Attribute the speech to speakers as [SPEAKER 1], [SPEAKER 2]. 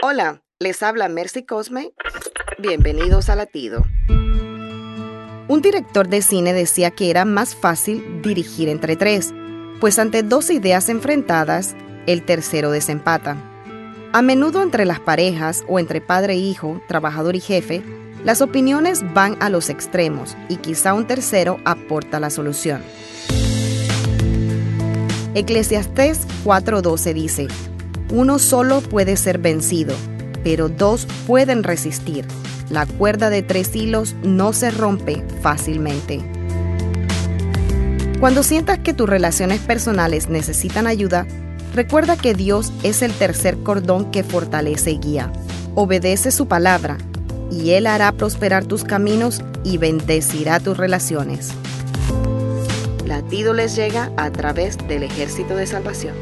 [SPEAKER 1] Hola, les habla Mercy Cosme. Bienvenidos a Latido. Un director de cine decía que era más fácil dirigir entre tres, pues ante dos ideas enfrentadas, el tercero desempata. A menudo entre las parejas o entre padre e hijo, trabajador y jefe, las opiniones van a los extremos y quizá un tercero aporta la solución. Eclesiastés 4:12 dice, uno solo puede ser vencido, pero dos pueden resistir. La cuerda de tres hilos no se rompe fácilmente. Cuando sientas que tus relaciones personales necesitan ayuda, recuerda que Dios es el tercer cordón que fortalece y guía. Obedece su palabra y Él hará prosperar tus caminos y bendecirá tus relaciones. Latido les llega a través del ejército de salvación.